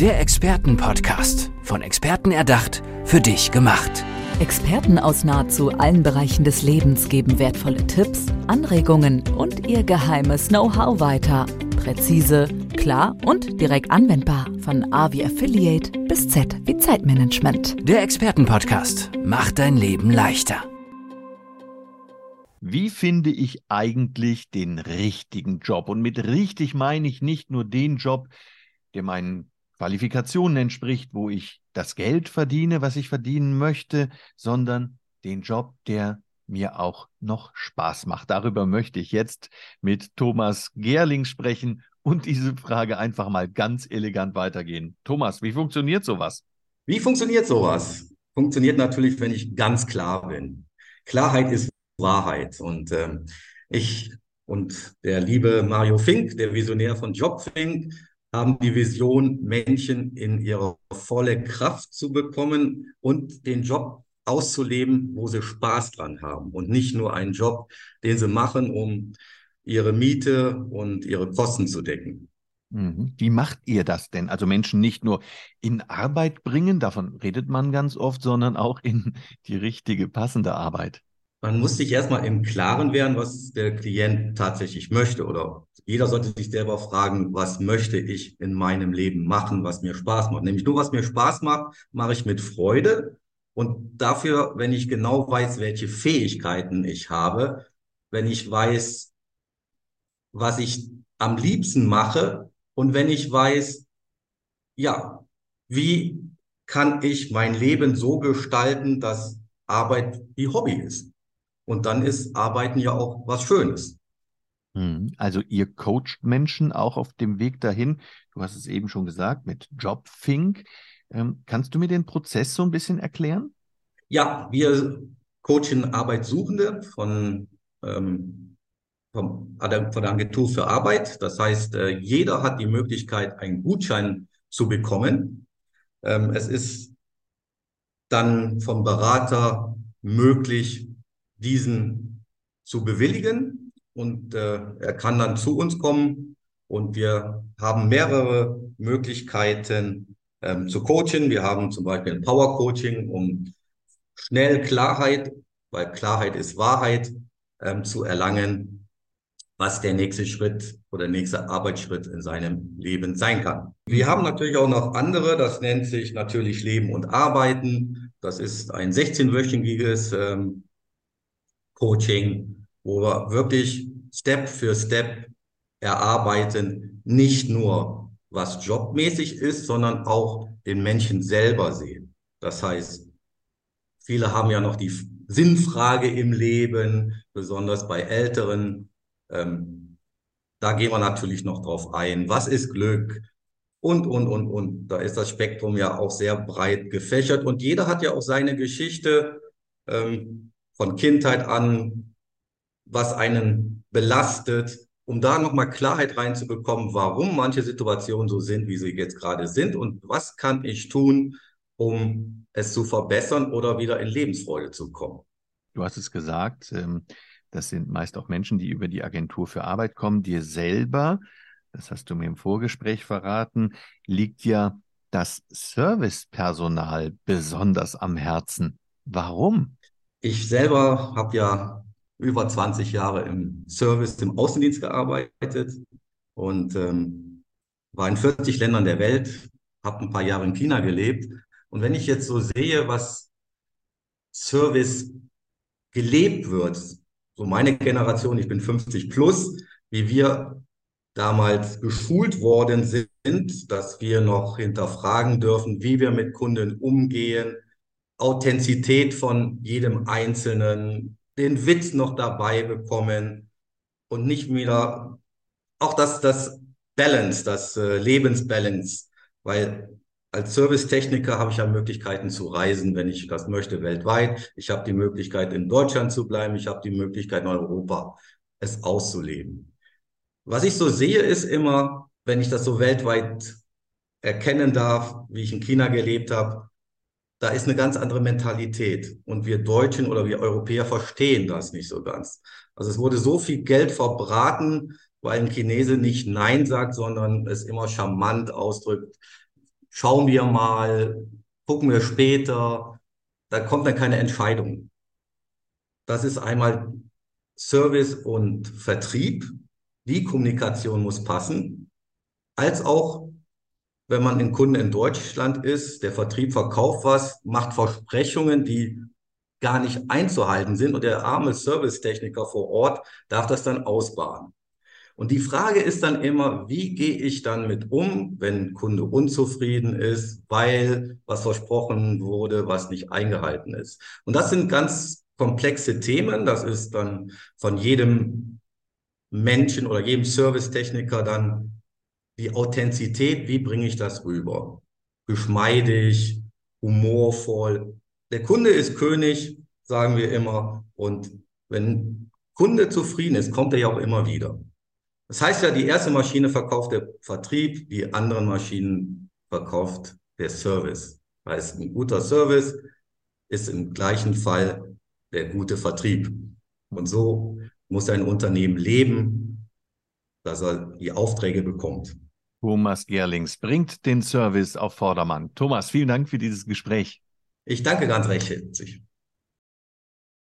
Der Expertenpodcast. Von Experten erdacht, für dich gemacht. Experten aus nahezu allen Bereichen des Lebens geben wertvolle Tipps, Anregungen und ihr geheimes Know-how weiter. Präzise, klar und direkt anwendbar. Von A wie Affiliate bis Z wie Zeitmanagement. Der Expertenpodcast macht dein Leben leichter. Wie finde ich eigentlich den richtigen Job? Und mit richtig meine ich nicht nur den Job, der meinen Qualifikationen entspricht, wo ich das Geld verdiene, was ich verdienen möchte, sondern den Job, der mir auch noch Spaß macht. Darüber möchte ich jetzt mit Thomas Gerling sprechen und diese Frage einfach mal ganz elegant weitergehen. Thomas, wie funktioniert sowas? Wie funktioniert sowas? Funktioniert natürlich, wenn ich ganz klar bin. Klarheit ist Wahrheit. Und ähm, ich und der liebe Mario Fink, der Visionär von JobFink, haben die Vision, Menschen in ihre volle Kraft zu bekommen und den Job auszuleben, wo sie Spaß dran haben und nicht nur einen Job, den sie machen, um ihre Miete und ihre Kosten zu decken. Mhm. Wie macht ihr das denn? Also Menschen nicht nur in Arbeit bringen, davon redet man ganz oft, sondern auch in die richtige, passende Arbeit. Man muss sich erstmal im Klaren werden, was der Klient tatsächlich möchte. Oder jeder sollte sich selber fragen, was möchte ich in meinem Leben machen, was mir Spaß macht. Nämlich nur, was mir Spaß macht, mache ich mit Freude. Und dafür, wenn ich genau weiß, welche Fähigkeiten ich habe, wenn ich weiß, was ich am liebsten mache und wenn ich weiß, ja, wie kann ich mein Leben so gestalten, dass Arbeit wie Hobby ist. Und dann ist Arbeiten ja auch was Schönes. Hm, also ihr coacht Menschen auch auf dem Weg dahin. Du hast es eben schon gesagt mit Jobfink. Ähm, kannst du mir den Prozess so ein bisschen erklären? Ja, wir coachen Arbeitssuchende von, ähm, von, von der Agentur für Arbeit. Das heißt, äh, jeder hat die Möglichkeit, einen Gutschein zu bekommen. Ähm, es ist dann vom Berater möglich, diesen zu bewilligen und äh, er kann dann zu uns kommen und wir haben mehrere Möglichkeiten ähm, zu coachen. Wir haben zum Beispiel ein Power Coaching, um schnell Klarheit, weil Klarheit ist Wahrheit, ähm, zu erlangen, was der nächste Schritt oder nächste Arbeitsschritt in seinem Leben sein kann. Wir haben natürlich auch noch andere, das nennt sich natürlich Leben und Arbeiten. Das ist ein 16-wöchiges ähm, Coaching, wo wir wirklich Step für Step erarbeiten, nicht nur was jobmäßig ist, sondern auch den Menschen selber sehen. Das heißt, viele haben ja noch die Sinnfrage im Leben, besonders bei Älteren. Ähm, da gehen wir natürlich noch drauf ein. Was ist Glück? Und, und, und, und. Da ist das Spektrum ja auch sehr breit gefächert und jeder hat ja auch seine Geschichte. Ähm, von Kindheit an, was einen belastet, um da nochmal Klarheit reinzubekommen, warum manche Situationen so sind, wie sie jetzt gerade sind und was kann ich tun, um es zu verbessern oder wieder in Lebensfreude zu kommen. Du hast es gesagt, ähm, das sind meist auch Menschen, die über die Agentur für Arbeit kommen. Dir selber, das hast du mir im Vorgespräch verraten, liegt ja das Servicepersonal besonders am Herzen. Warum? Ich selber habe ja über 20 Jahre im Service, im Außendienst gearbeitet und ähm, war in 40 Ländern der Welt, habe ein paar Jahre in China gelebt. Und wenn ich jetzt so sehe, was Service gelebt wird, so meine Generation, ich bin 50 plus, wie wir damals geschult worden sind, dass wir noch hinterfragen dürfen, wie wir mit Kunden umgehen, Authentizität von jedem Einzelnen, den Witz noch dabei bekommen und nicht wieder auch das, das Balance, das äh, Lebensbalance, weil als Servicetechniker habe ich ja Möglichkeiten zu reisen, wenn ich das möchte, weltweit. Ich habe die Möglichkeit, in Deutschland zu bleiben. Ich habe die Möglichkeit, in Europa es auszuleben. Was ich so sehe, ist immer, wenn ich das so weltweit erkennen darf, wie ich in China gelebt habe, da ist eine ganz andere Mentalität. Und wir Deutschen oder wir Europäer verstehen das nicht so ganz. Also es wurde so viel Geld verbraten, weil ein Chinese nicht Nein sagt, sondern es immer charmant ausdrückt. schauen wir mal, gucken wir später, da kommt dann keine Entscheidung. Das ist einmal Service und Vertrieb. Die Kommunikation muss passen, als auch wenn man ein Kunde in Deutschland ist, der Vertrieb verkauft was, macht Versprechungen, die gar nicht einzuhalten sind und der arme Servicetechniker vor Ort darf das dann ausbaden. Und die Frage ist dann immer, wie gehe ich dann mit um, wenn ein Kunde unzufrieden ist, weil was versprochen wurde, was nicht eingehalten ist. Und das sind ganz komplexe Themen. Das ist dann von jedem Menschen oder jedem Servicetechniker dann die Authentizität. Wie bringe ich das rüber? Geschmeidig, humorvoll. Der Kunde ist König, sagen wir immer. Und wenn Kunde zufrieden ist, kommt er ja auch immer wieder. Das heißt ja, die erste Maschine verkauft der Vertrieb, die anderen Maschinen verkauft der Service. Heißt, ein guter Service ist im gleichen Fall der gute Vertrieb. Und so muss ein Unternehmen leben, dass er die Aufträge bekommt. Thomas Gerlings bringt den Service auf Vordermann. Thomas, vielen Dank für dieses Gespräch. Ich danke ganz recht herzlich.